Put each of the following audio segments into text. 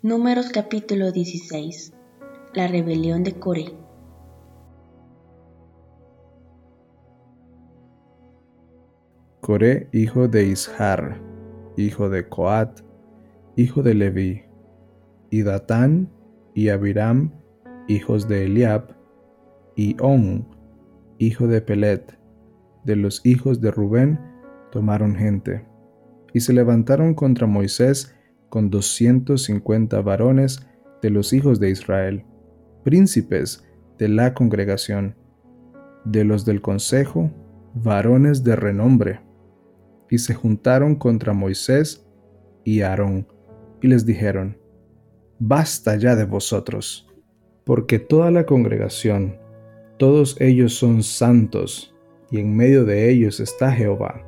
Números capítulo 16. La rebelión de Coré. Coré, hijo de Ishar, hijo de Coat, hijo de Leví, y Datán y Abiram, hijos de Eliab, y On, hijo de Pelet, de los hijos de Rubén, tomaron gente, y se levantaron contra Moisés con doscientos cincuenta varones de los hijos de Israel, príncipes de la congregación, de los del consejo, varones de renombre, y se juntaron contra Moisés y Aarón, y les dijeron, Basta ya de vosotros, porque toda la congregación, todos ellos son santos, y en medio de ellos está Jehová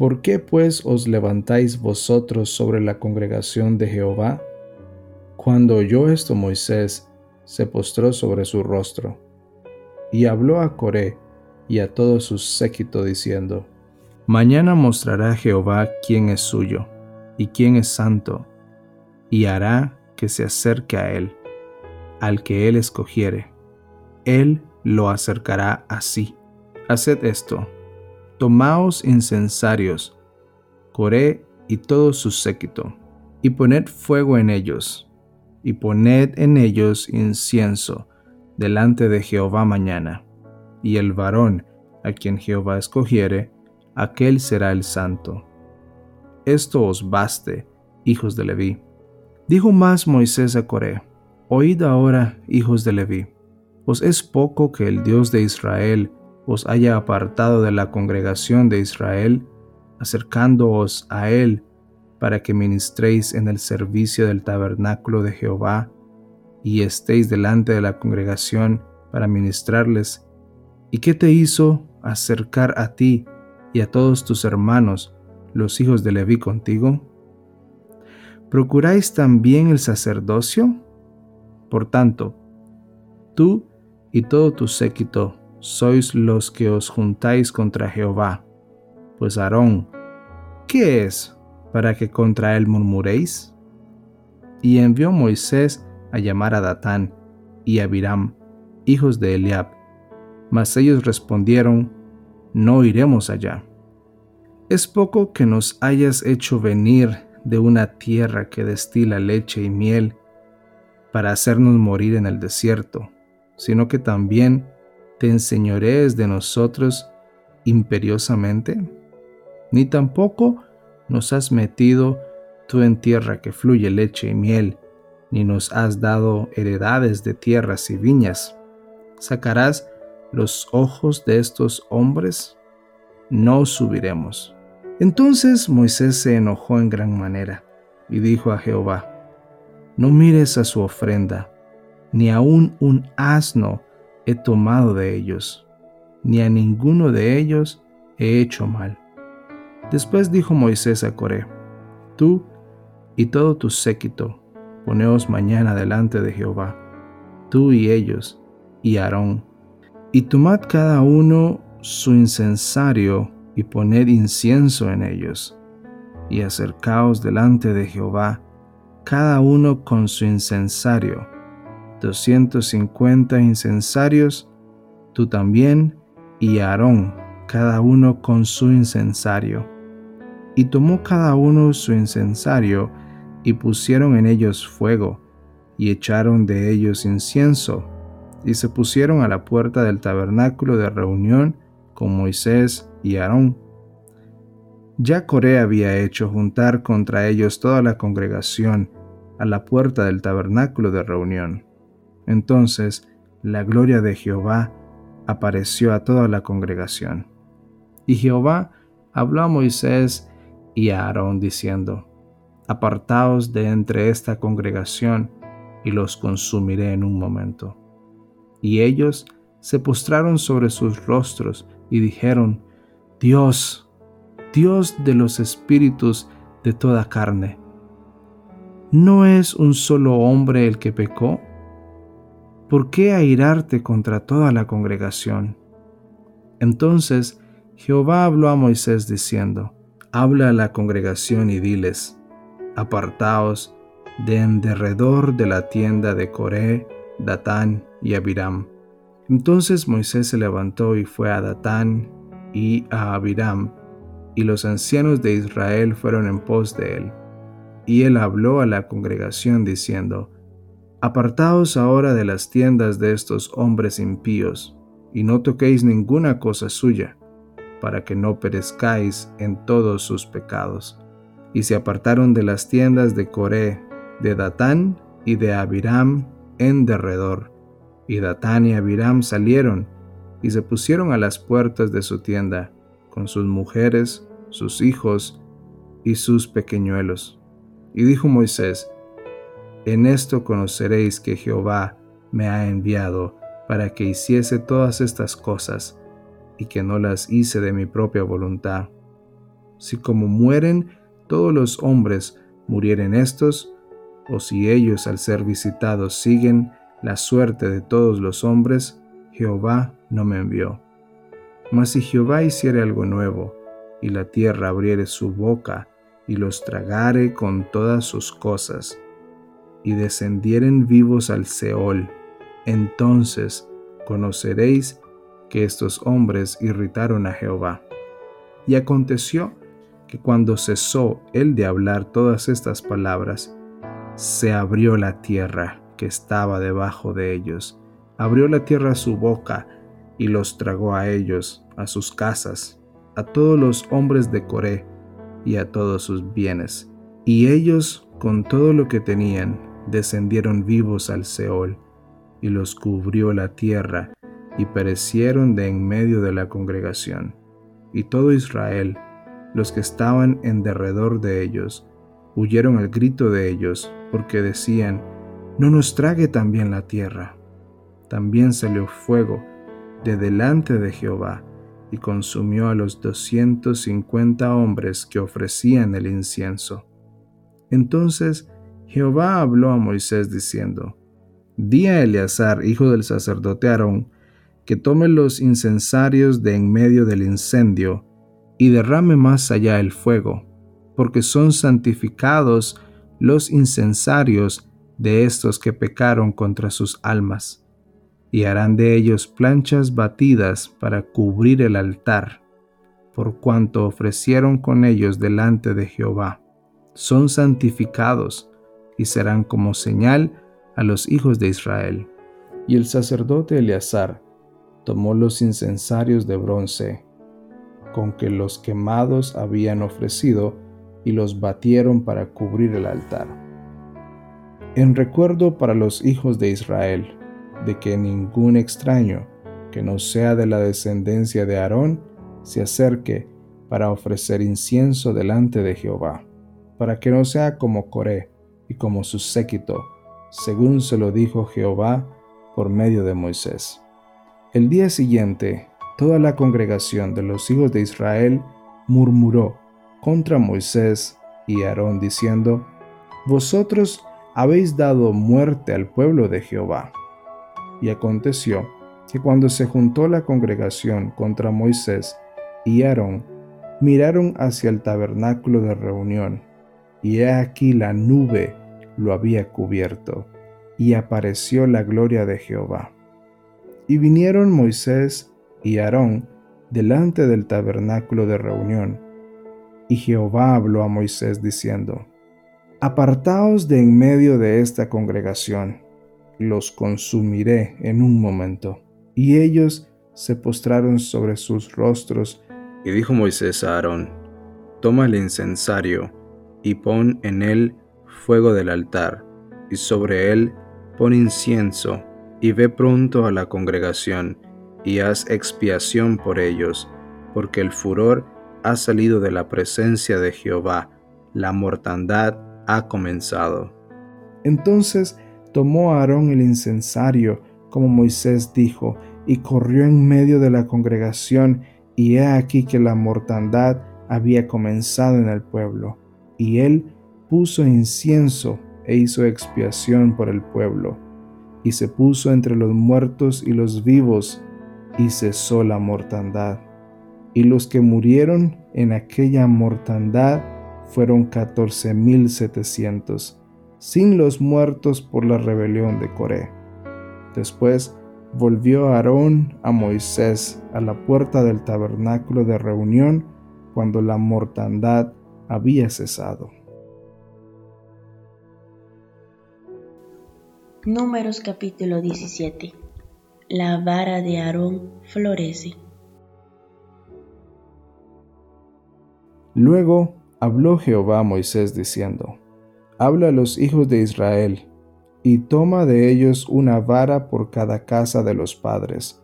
¿Por qué pues os levantáis vosotros sobre la congregación de Jehová? Cuando oyó esto Moisés, se postró sobre su rostro, y habló a Coré y a todo su séquito diciendo, Mañana mostrará Jehová quién es suyo, y quién es santo, y hará que se acerque a él, al que él escogiere. Él lo acercará así. Haced esto Tomaos incensarios, Coré y todo su séquito, y poned fuego en ellos, y poned en ellos incienso delante de Jehová mañana, y el varón a quien Jehová escogiere, aquel será el santo. Esto os baste, hijos de Leví. Dijo más Moisés a Coré, Oíd ahora, hijos de Leví, ¿os es poco que el Dios de Israel os haya apartado de la congregación de Israel, acercándoos a Él para que ministréis en el servicio del tabernáculo de Jehová y estéis delante de la congregación para ministrarles. ¿Y qué te hizo acercar a ti y a todos tus hermanos, los hijos de Leví contigo? ¿Procuráis también el sacerdocio? Por tanto, tú y todo tu séquito sois los que os juntáis contra Jehová. Pues Aarón, ¿qué es para que contra él murmuréis? Y envió Moisés a llamar a Datán y a Abiram, hijos de Eliab. Mas ellos respondieron, No iremos allá. Es poco que nos hayas hecho venir de una tierra que destila leche y miel para hacernos morir en el desierto, sino que también te enseñorees de nosotros imperiosamente? Ni tampoco nos has metido tú en tierra que fluye leche y miel, ni nos has dado heredades de tierras y viñas. ¿Sacarás los ojos de estos hombres? No subiremos. Entonces Moisés se enojó en gran manera y dijo a Jehová, No mires a su ofrenda, ni aun un asno he tomado de ellos, ni a ninguno de ellos he hecho mal. Después dijo Moisés a Coré, Tú y todo tu séquito, poneos mañana delante de Jehová, tú y ellos, y Aarón, y tomad cada uno su incensario y poned incienso en ellos, y acercaos delante de Jehová, cada uno con su incensario, 250 incensarios, tú también, y Aarón, cada uno con su incensario. Y tomó cada uno su incensario, y pusieron en ellos fuego, y echaron de ellos incienso, y se pusieron a la puerta del tabernáculo de reunión con Moisés y Aarón. Ya Coré había hecho juntar contra ellos toda la congregación a la puerta del tabernáculo de reunión. Entonces la gloria de Jehová apareció a toda la congregación. Y Jehová habló a Moisés y a Aarón diciendo, Apartaos de entre esta congregación y los consumiré en un momento. Y ellos se postraron sobre sus rostros y dijeron, Dios, Dios de los espíritus de toda carne, ¿no es un solo hombre el que pecó? ¿Por qué airarte contra toda la congregación? Entonces Jehová habló a Moisés diciendo, Habla a la congregación y diles, Apartaos de en derredor de la tienda de Coré, Datán y Abiram. Entonces Moisés se levantó y fue a Datán y a Abiram, y los ancianos de Israel fueron en pos de él. Y él habló a la congregación diciendo, Apartaos ahora de las tiendas de estos hombres impíos, y no toquéis ninguna cosa suya, para que no perezcáis en todos sus pecados. Y se apartaron de las tiendas de Coré, de Datán y de Abiram en derredor. Y Datán y Abiram salieron y se pusieron a las puertas de su tienda, con sus mujeres, sus hijos y sus pequeñuelos. Y dijo Moisés, En esto conoceréis que Jehová me ha enviado para que hiciese todas estas cosas, y que no las hice de mi propia voluntad. Si como mueren todos los hombres murieren estos, o si ellos al ser visitados siguen la suerte de todos los hombres, Jehová no me envió. Mas si Jehová hiciere algo nuevo, y la tierra abriere su boca, y los tragare con todas sus cosas, y descendieren vivos al Seol, entonces conoceréis que estos hombres irritaron a Jehová. Y aconteció que cuando cesó él de hablar todas estas palabras, se abrió la tierra que estaba debajo de ellos, abrió la tierra su boca y los tragó a ellos, a sus casas, a todos los hombres de Coré y a todos sus bienes. Y ellos, con todo lo que tenían, descendieron vivos al Seol, y los cubrió la tierra, y perecieron de en medio de la congregación. Y todo Israel, los que estaban en derredor de ellos, huyeron al grito de ellos, porque decían, No nos trague también la tierra. También salió fuego de delante de Jehová, y consumió a los doscientos cincuenta hombres que ofrecían el incienso. Entonces Jehová habló a Moisés diciendo, Di a Eleazar, hijo del sacerdote Aarón, que tome los incensarios de en medio del incendio y derrame más allá el fuego, porque son santificados los incensarios de estos que pecaron contra sus almas, y harán de ellos planchas batidas para cubrir el altar, por cuanto ofrecieron con ellos delante de Jehová. Son santificados y serán como señal a los hijos de Israel. Y el sacerdote Eleazar tomó los incensarios de bronce con que los quemados habían ofrecido y los batieron para cubrir el altar. En recuerdo para los hijos de Israel de que ningún extraño que no sea de la descendencia de Aarón se acerque para ofrecer incienso delante de Jehová, para que no sea como Coré y como su séquito, según se lo dijo Jehová por medio de Moisés. El día siguiente, toda la congregación de los hijos de Israel murmuró contra Moisés y Aarón diciendo, Vosotros habéis dado muerte al pueblo de Jehová. Y aconteció que cuando se juntó la congregación contra Moisés y Aarón, miraron hacia el tabernáculo de reunión, y he aquí la nube lo había cubierto, y apareció la gloria de Jehová. Y vinieron Moisés y Aarón delante del tabernáculo de reunión. Y Jehová habló a Moisés diciendo, Apartaos de en medio de esta congregación, los consumiré en un momento. Y ellos se postraron sobre sus rostros. Y dijo Moisés a Aarón, Toma el incensario y pon en él fuego del altar, y sobre él pon incienso y ve pronto a la congregación, y haz expiación por ellos, porque el furor ha salido de la presencia de Jehová, la mortandad ha comenzado. Entonces tomó Aarón el incensario, como Moisés dijo, y corrió en medio de la congregación, y he aquí que la mortandad había comenzado en el pueblo. Y él puso incienso e hizo expiación por el pueblo y se puso entre los muertos y los vivos, y cesó la mortandad. Y los que murieron en aquella mortandad fueron catorce mil setecientos, sin los muertos por la rebelión de Coré. Después volvió Aarón a Moisés a la puerta del tabernáculo de reunión cuando la mortandad había cesado. Números capítulo 17 La vara de Aarón florece. Luego habló Jehová a Moisés diciendo, Habla a los hijos de Israel, y toma de ellos una vara por cada casa de los padres,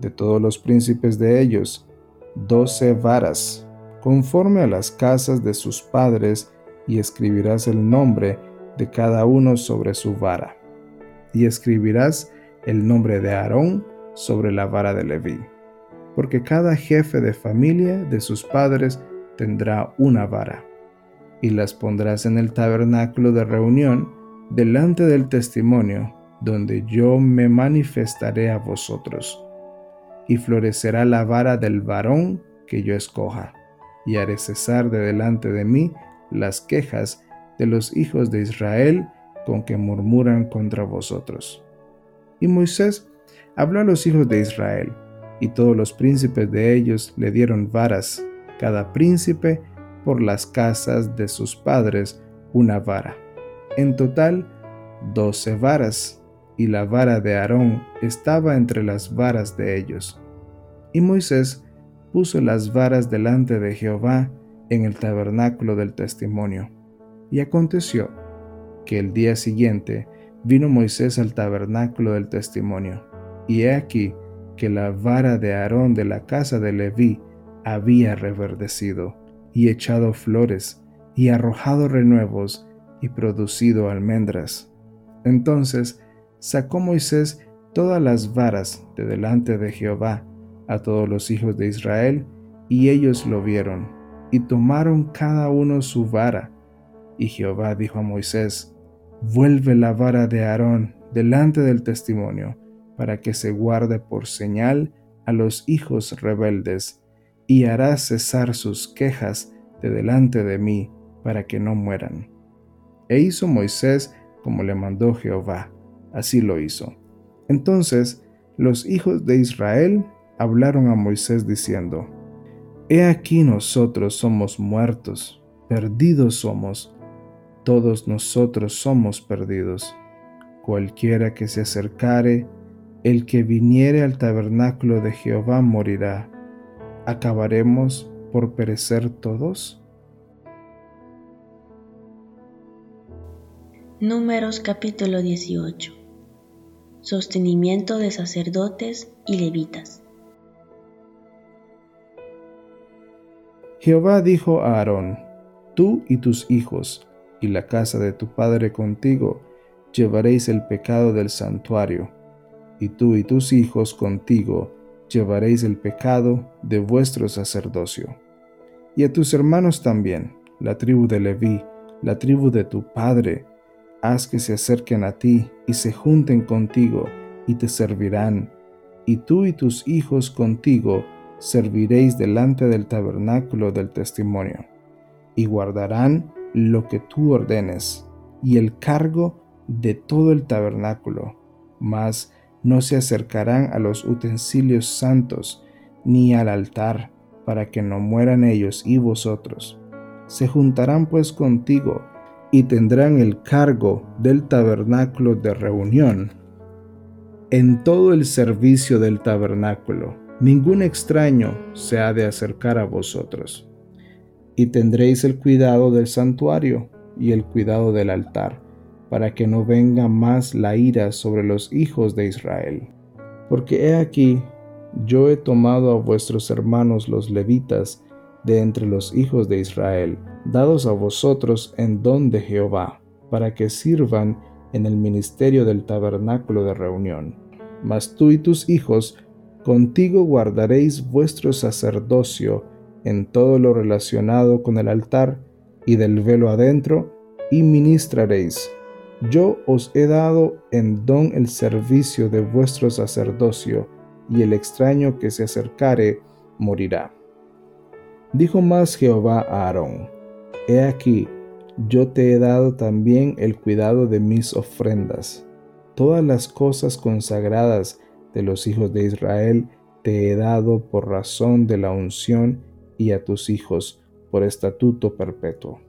de todos los príncipes de ellos, doce varas, conforme a las casas de sus padres, y escribirás el nombre de cada uno sobre su vara y escribirás el nombre de Aarón sobre la vara de Leví, porque cada jefe de familia de sus padres tendrá una vara, y las pondrás en el tabernáculo de reunión delante del testimonio, donde yo me manifestaré a vosotros. Y florecerá la vara del varón que yo escoja, y haré cesar de delante de mí las quejas de los hijos de Israel con que murmuran contra vosotros. Y Moisés habló a los hijos de Israel, y todos los príncipes de ellos le dieron varas, cada príncipe por las casas de sus padres una vara. En total, doce varas, y la vara de Aarón estaba entre las varas de ellos. Y Moisés puso las varas delante de Jehová en el tabernáculo del testimonio. Y aconteció que el día siguiente vino Moisés al tabernáculo del testimonio, y he aquí que la vara de Aarón de la casa de Leví había reverdecido, y echado flores, y arrojado renuevos, y producido almendras. Entonces sacó Moisés todas las varas de delante de Jehová a todos los hijos de Israel, y ellos lo vieron, y tomaron cada uno su vara. Y Jehová dijo a Moisés, vuelve la vara de Aarón delante del testimonio, para que se guarde por señal a los hijos rebeldes, y hará cesar sus quejas de delante de mí, para que no mueran. E hizo Moisés como le mandó Jehová, así lo hizo. Entonces los hijos de Israel hablaron a Moisés diciendo, He aquí nosotros somos muertos, perdidos somos, todos nosotros somos perdidos. Cualquiera que se acercare, el que viniere al tabernáculo de Jehová morirá. ¿Acabaremos por perecer todos? Números capítulo 18 Sostenimiento de sacerdotes y levitas Jehová dijo a Aarón, tú y tus hijos, y la casa de tu Padre contigo, llevaréis el pecado del santuario, y tú y tus hijos contigo llevaréis el pecado de vuestro sacerdocio. Y a tus hermanos también, la tribu de Leví, la tribu de tu Padre, haz que se acerquen a ti y se junten contigo y te servirán, y tú y tus hijos contigo serviréis delante del tabernáculo del testimonio, y guardarán lo que tú ordenes, y el cargo de todo el tabernáculo, mas no se acercarán a los utensilios santos, ni al altar, para que no mueran ellos y vosotros. Se juntarán pues contigo, y tendrán el cargo del tabernáculo de reunión. En todo el servicio del tabernáculo, ningún extraño se ha de acercar a vosotros y tendréis el cuidado del santuario y el cuidado del altar, para que no venga más la ira sobre los hijos de Israel. Porque he aquí, yo he tomado a vuestros hermanos los levitas de entre los hijos de Israel, dados a vosotros en don de Jehová, para que sirvan en el ministerio del tabernáculo de reunión. Mas tú y tus hijos contigo guardaréis vuestro sacerdocio, en todo lo relacionado con el altar y del velo adentro, y ministraréis. Yo os he dado en don el servicio de vuestro sacerdocio, y el extraño que se acercare morirá. Dijo más Jehová a Aarón, He aquí, yo te he dado también el cuidado de mis ofrendas. Todas las cosas consagradas de los hijos de Israel te he dado por razón de la unción y a tus hijos por estatuto perpetuo.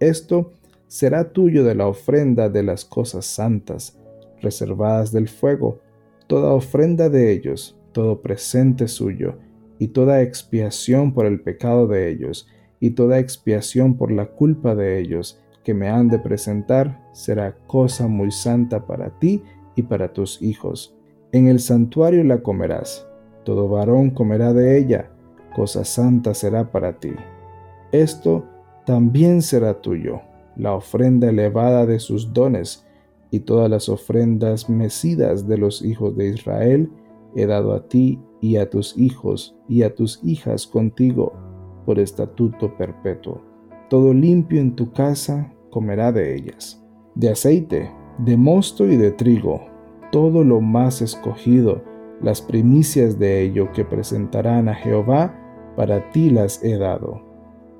Esto será tuyo de la ofrenda de las cosas santas, reservadas del fuego, toda ofrenda de ellos, todo presente suyo, y toda expiación por el pecado de ellos, y toda expiación por la culpa de ellos, que me han de presentar, será cosa muy santa para ti y para tus hijos. En el santuario la comerás, todo varón comerá de ella, cosa santa será para ti. Esto también será tuyo, la ofrenda elevada de sus dones, y todas las ofrendas mecidas de los hijos de Israel he dado a ti y a tus hijos y a tus hijas contigo por estatuto perpetuo. Todo limpio en tu casa comerá de ellas. De aceite, de mosto y de trigo, todo lo más escogido, las primicias de ello que presentarán a Jehová, para ti las he dado.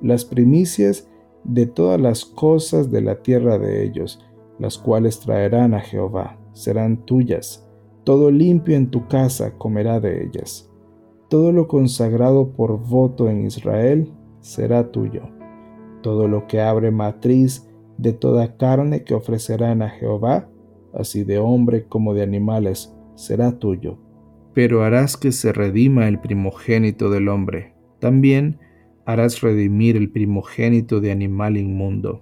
Las primicias de todas las cosas de la tierra de ellos, las cuales traerán a Jehová, serán tuyas. Todo limpio en tu casa comerá de ellas todo lo consagrado por voto en Israel será tuyo. Todo lo que abre matriz de toda carne que ofrecerán a Jehová, así de hombre como de animales, será tuyo. Pero harás que se redima el primogénito del hombre. También harás redimir el primogénito de animal inmundo.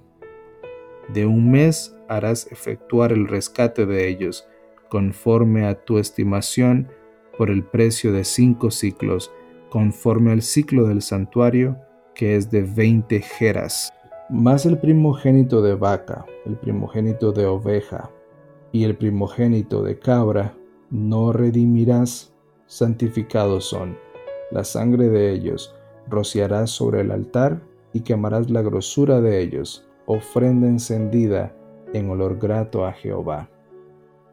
De un mes harás efectuar el rescate de ellos, conforme a tu estimación, por el precio de cinco ciclos, conforme al ciclo del santuario, que es de veinte jeras. Más el primogénito de vaca, el primogénito de oveja y el primogénito de cabra, no redimirás, santificados son. La sangre de ellos rociarás sobre el altar y quemarás la grosura de ellos, ofrenda encendida en olor grato a Jehová.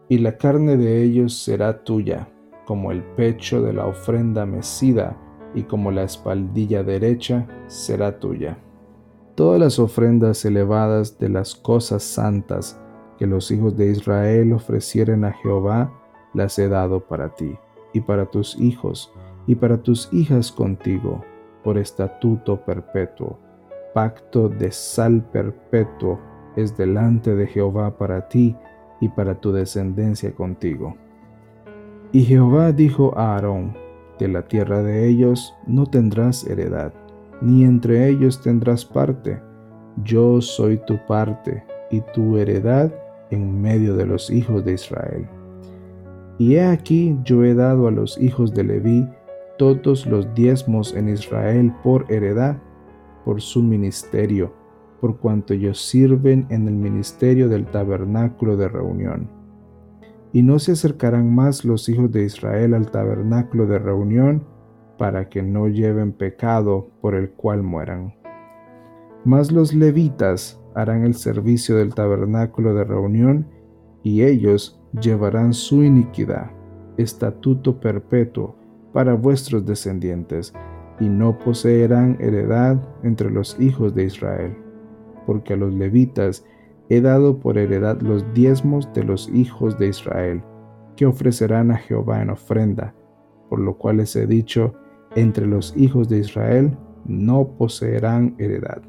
Y la carne de ellos será tuya, como el pecho de la ofrenda mecida y como la espaldilla derecha será tuya. Todas las ofrendas elevadas de las cosas santas que los hijos de Israel ofrecieren a Jehová, las he dado para ti, y para tus hijos, y para tus hijas contigo, por estatuto perpetuo. Pacto de sal perpetuo es delante de Jehová para ti y para tu descendencia contigo. Y Jehová dijo a Aarón, de la tierra de ellos no tendrás heredad, ni entre ellos tendrás parte. Yo soy tu parte y tu heredad en medio de los hijos de Israel. Y he aquí yo he dado a los hijos de Leví todos los diezmos en Israel por heredad, por su ministerio, por cuanto ellos sirven en el ministerio del tabernáculo de reunión y no se acercarán más los hijos de Israel al tabernáculo de reunión, para que no lleven pecado por el cual mueran. Mas los levitas harán el servicio del tabernáculo de reunión, y ellos llevarán su iniquidad, estatuto perpetuo para vuestros descendientes, y no poseerán heredad entre los hijos de Israel, porque a los levitas he dado por heredad los diezmos de los hijos de Israel, que ofrecerán a Jehová en ofrenda, por lo cual les he dicho, entre los hijos de Israel no poseerán heredad.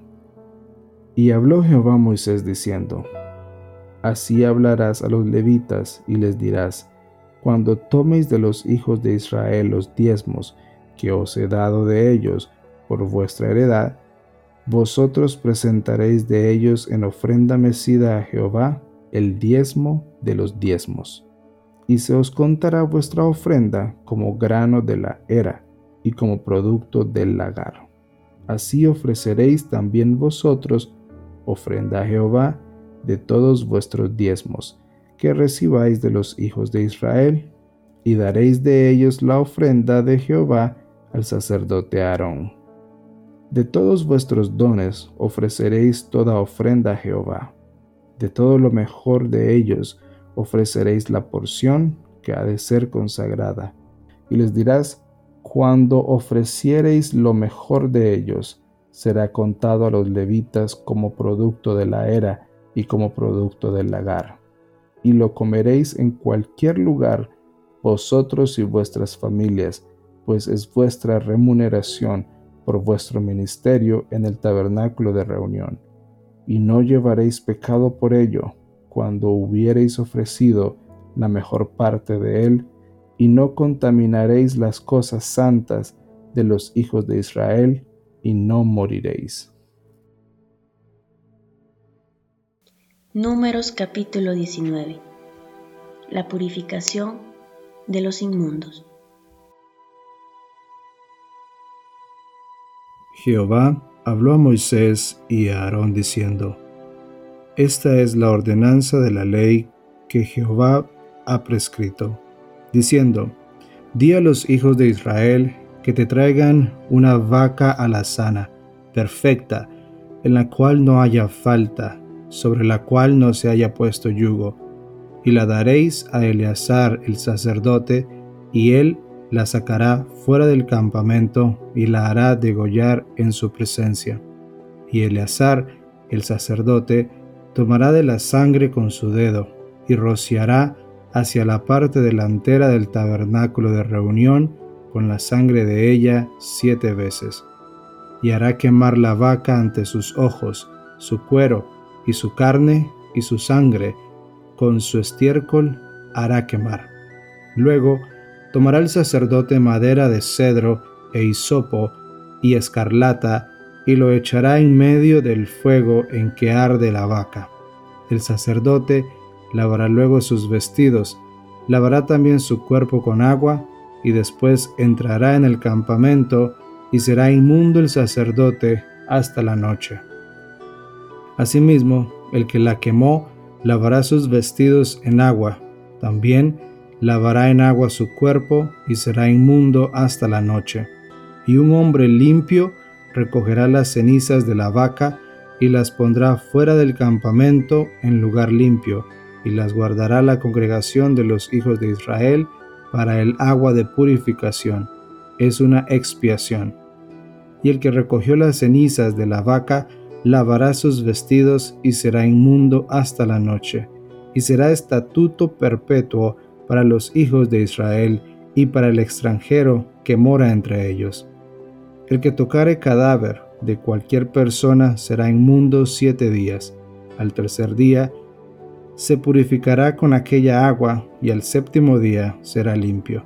Y habló Jehová a Moisés diciendo, Así hablarás a los levitas y les dirás, Cuando toméis de los hijos de Israel los diezmos que os he dado de ellos por vuestra heredad, vosotros presentaréis de ellos en ofrenda mecida a Jehová el diezmo de los diezmos. Y se os contará vuestra ofrenda como grano de la era y como producto del lagar. Así ofreceréis también vosotros ofrenda a Jehová de todos vuestros diezmos que recibáis de los hijos de Israel, y daréis de ellos la ofrenda de Jehová al sacerdote Aarón. De todos vuestros dones ofreceréis toda ofrenda a Jehová. De todo lo mejor de ellos ofreceréis la porción que ha de ser consagrada. Y les dirás, cuando ofreciereis lo mejor de ellos, será contado a los levitas como producto de la era y como producto del lagar. Y lo comeréis en cualquier lugar, vosotros y vuestras familias, pues es vuestra remuneración por vuestro ministerio en el tabernáculo de reunión. Y no llevaréis pecado por ello, cuando hubiereis ofrecido la mejor parte de él, y no contaminaréis las cosas santas de los hijos de Israel, y no moriréis. Números capítulo 19 La purificación de los inmundos. Jehová habló a Moisés y a Aarón diciendo, Esta es la ordenanza de la ley que Jehová ha prescrito, diciendo, Di a los hijos de Israel que te traigan una vaca alazana, perfecta, en la cual no haya falta, sobre la cual no se haya puesto yugo, y la daréis a Eleazar el sacerdote, y él la sacará fuera del campamento y la hará degollar en su presencia. Y Eleazar, el sacerdote, tomará de la sangre con su dedo y rociará hacia la parte delantera del tabernáculo de reunión con la sangre de ella siete veces. Y hará quemar la vaca ante sus ojos, su cuero y su carne y su sangre, con su estiércol hará quemar. Luego tomará el sacerdote madera de cedro e hisopo y escarlata y lo echará en medio del fuego en que arde la vaca. El sacerdote lavará luego sus vestidos, lavará también su cuerpo con agua, y después entrará en el campamento, y será inmundo el sacerdote hasta la noche. Asimismo, el que la quemó lavará sus vestidos en agua, también lavará en agua su cuerpo y será inmundo hasta la noche. Y un hombre limpio recogerá las cenizas de la vaca y las pondrá fuera del campamento en lugar limpio, y las guardará la congregación de los hijos de Israel para el agua de purificación. Es una expiación. Y el que recogió las cenizas de la vaca lavará sus vestidos y será inmundo hasta la noche, y será estatuto perpetuo para los hijos de Israel y para el extranjero que mora entre ellos. El que tocare cadáver de cualquier persona será inmundo siete días. Al tercer día se purificará con aquella agua y al séptimo día será limpio.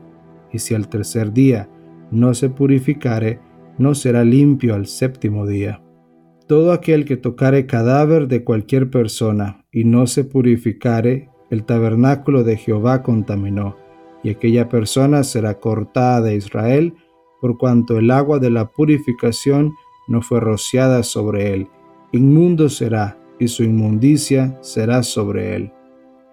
Y si al tercer día no se purificare, no será limpio al séptimo día. Todo aquel que tocare cadáver de cualquier persona y no se purificare el tabernáculo de Jehová contaminó, y aquella persona será cortada de Israel, por cuanto el agua de la purificación no fue rociada sobre él. Inmundo será, y su inmundicia será sobre él.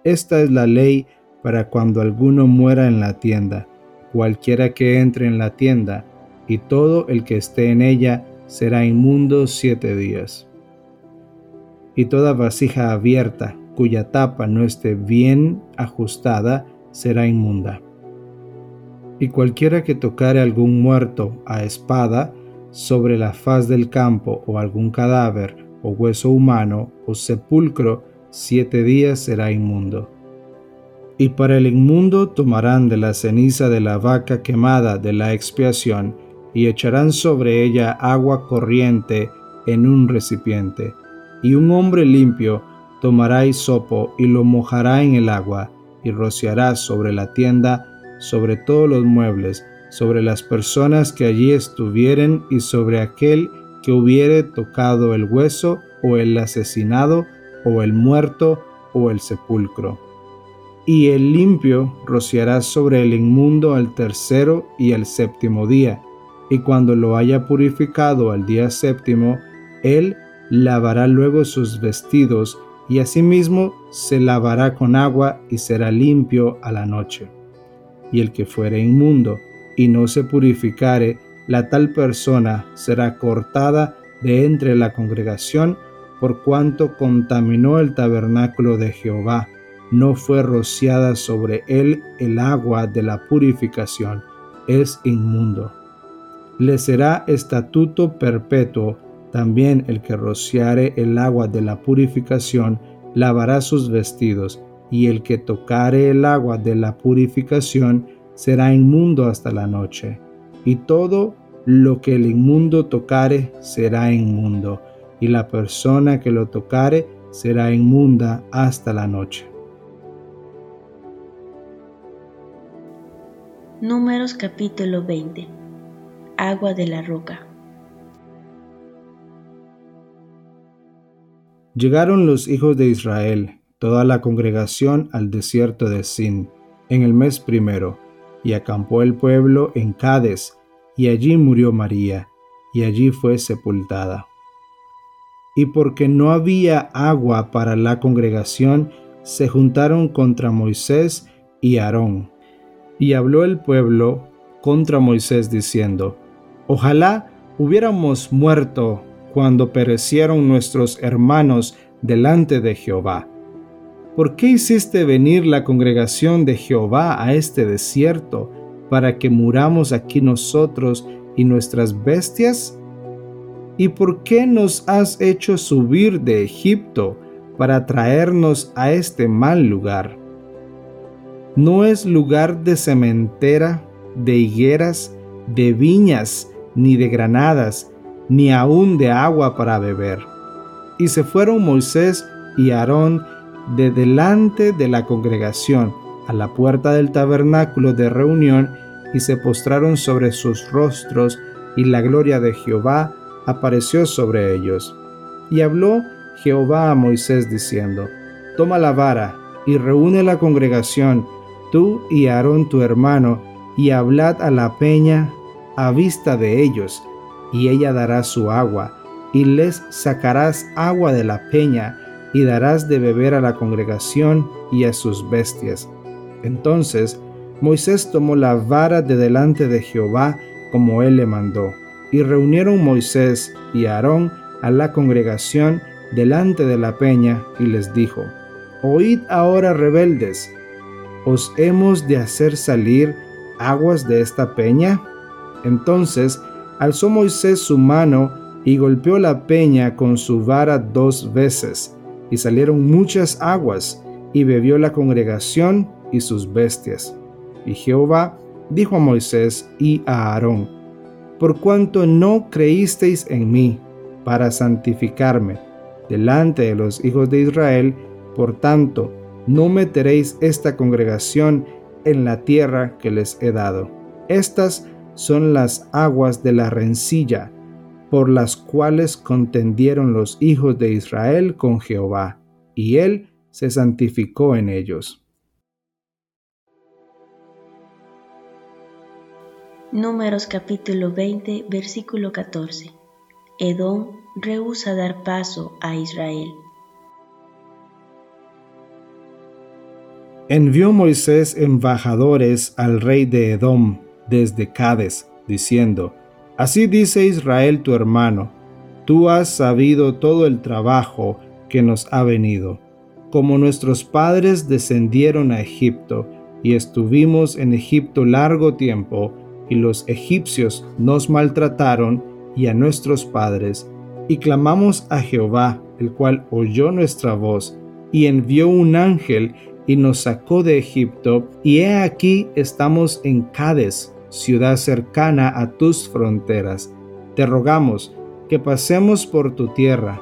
Esta es la ley para cuando alguno muera en la tienda, cualquiera que entre en la tienda, y todo el que esté en ella será inmundo siete días. Y toda vasija abierta, cuya tapa no esté bien ajustada será inmunda. Y cualquiera que tocare algún muerto a espada sobre la faz del campo o algún cadáver o hueso humano o sepulcro, siete días será inmundo. Y para el inmundo tomarán de la ceniza de la vaca quemada de la expiación y echarán sobre ella agua corriente en un recipiente. Y un hombre limpio tomará hisopo y lo mojará en el agua, y rociará sobre la tienda, sobre todos los muebles, sobre las personas que allí estuvieren y sobre aquel que hubiere tocado el hueso o el asesinado o el muerto o el sepulcro. Y el limpio rociará sobre el inmundo al tercero y al séptimo día, y cuando lo haya purificado al día séptimo, él lavará luego sus vestidos y asimismo se lavará con agua y será limpio a la noche. Y el que fuere inmundo y no se purificare, la tal persona será cortada de entre la congregación por cuanto contaminó el tabernáculo de Jehová, no fue rociada sobre él el agua de la purificación, es inmundo. Le será estatuto perpetuo También el que rociare el agua de la purificación lavará sus vestidos, y el que tocare el agua de la purificación será inmundo hasta la noche. Y todo lo que el inmundo tocare será inmundo, y la persona que lo tocare será inmunda hasta la noche. Números capítulo 20 Agua de la roca Llegaron los hijos de Israel, toda la congregación, al desierto de Sin, en el mes primero, y acampó el pueblo en Cades, y allí murió María, y allí fue sepultada. Y porque no había agua para la congregación, se juntaron contra Moisés y Aarón. Y habló el pueblo contra Moisés diciendo, Ojalá hubiéramos muerto cuando perecieron nuestros hermanos delante de Jehová. ¿Por qué hiciste venir la congregación de Jehová a este desierto para que muramos aquí nosotros y nuestras bestias? ¿Y por qué nos has hecho subir de Egipto para traernos a este mal lugar? No es lugar de cementera, de higueras, de viñas, ni de granadas, ni aun de agua para beber. Y se fueron Moisés y Aarón de delante de la congregación a la puerta del tabernáculo de reunión y se postraron sobre sus rostros y la gloria de Jehová apareció sobre ellos. Y habló Jehová a Moisés diciendo, Toma la vara y reúne la congregación, tú y Aarón tu hermano, y hablad a la peña a vista de ellos, y ella dará su agua, y les sacarás agua de la peña, y darás de beber a la congregación y a sus bestias. Entonces Moisés tomó la vara de delante de Jehová, como él le mandó, y reunieron Moisés y Aarón a la congregación delante de la peña, y les dijo, Oíd ahora rebeldes, ¿os hemos de hacer salir aguas de esta peña? Entonces alzó Moisés su mano y golpeó la peña con su vara dos veces, y salieron muchas aguas, y bebió la congregación y sus bestias. Y Jehová dijo a Moisés y a Aarón, Por cuanto no creísteis en mí para santificarme delante de los hijos de Israel, por tanto, no meteréis esta congregación en la tierra que les he dado. Estas son las aguas de la rencilla, por las cuales contendieron los hijos de Israel con Jehová, y él se santificó en ellos. Números capítulo 20, versículo 14. Edom rehúsa dar paso a Israel. Envió Moisés embajadores al rey de Edom desde Cades, diciendo, Así dice Israel tu hermano, tú has sabido todo el trabajo que nos ha venido, como nuestros padres descendieron a Egipto, y estuvimos en Egipto largo tiempo, y los egipcios nos maltrataron y a nuestros padres, y clamamos a Jehová, el cual oyó nuestra voz, y envió un ángel y nos sacó de Egipto, y he aquí estamos en Cades, ciudad cercana a tus fronteras. Te rogamos que pasemos por tu tierra.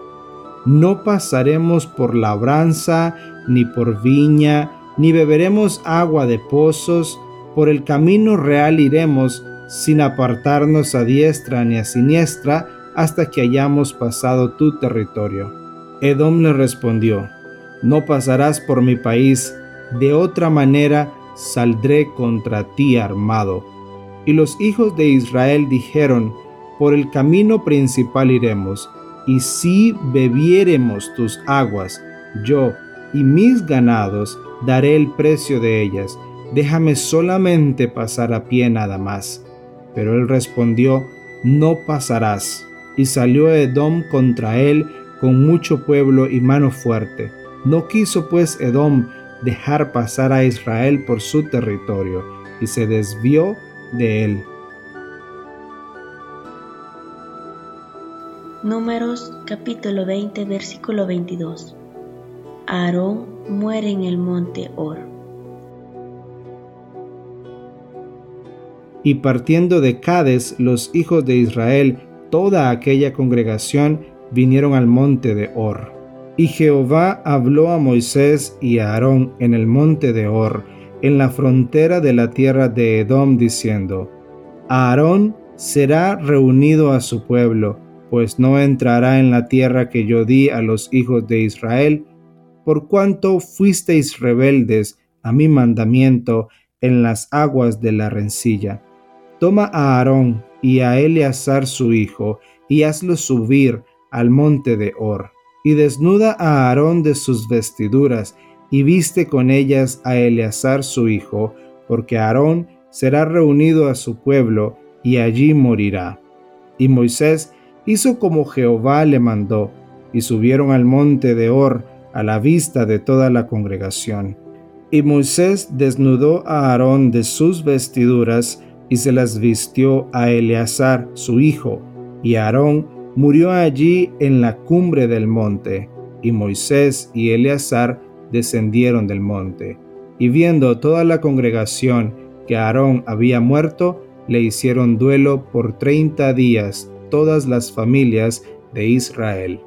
No pasaremos por labranza, ni por viña, ni beberemos agua de pozos, por el camino real iremos, sin apartarnos a diestra ni a siniestra, hasta que hayamos pasado tu territorio. Edom le respondió, No pasarás por mi país, de otra manera saldré contra ti armado y los hijos de Israel dijeron, Por el camino principal iremos, y si bebiéremos tus aguas, yo y mis ganados daré el precio de ellas, déjame solamente pasar a pie nada más. Pero él respondió, No pasarás. Y salió Edom contra él con mucho pueblo y mano fuerte. No quiso pues Edom dejar pasar a Israel por su territorio, y se desvió de él. Números capítulo 20 versículo 22. Aarón muere en el monte Or. Y partiendo de Cades, los hijos de Israel, toda aquella congregación, vinieron al monte de Or. Y Jehová habló a Moisés y a Aarón en el monte de Or, en la frontera de la tierra de Edom, diciendo, Aarón será reunido a su pueblo, pues no entrará en la tierra que yo di a los hijos de Israel, por cuanto fuisteis rebeldes a mi mandamiento en las aguas de la rencilla. Toma a Aarón y a Eleazar su hijo, y hazlo subir al monte de Or, y desnuda a Aarón de sus vestiduras, y viste con ellas a Eleazar su hijo, porque Aarón será reunido a su pueblo, y allí morirá. Y Moisés hizo como Jehová le mandó, y subieron al monte de Or a la vista de toda la congregación. Y Moisés desnudó a Aarón de sus vestiduras, y se las vistió a Eleazar su hijo, y Aarón murió allí en la cumbre del monte, y Moisés y Eleazar descendieron del monte. Y viendo toda la congregación que Aarón había muerto, le hicieron duelo por treinta días todas las familias de Israel.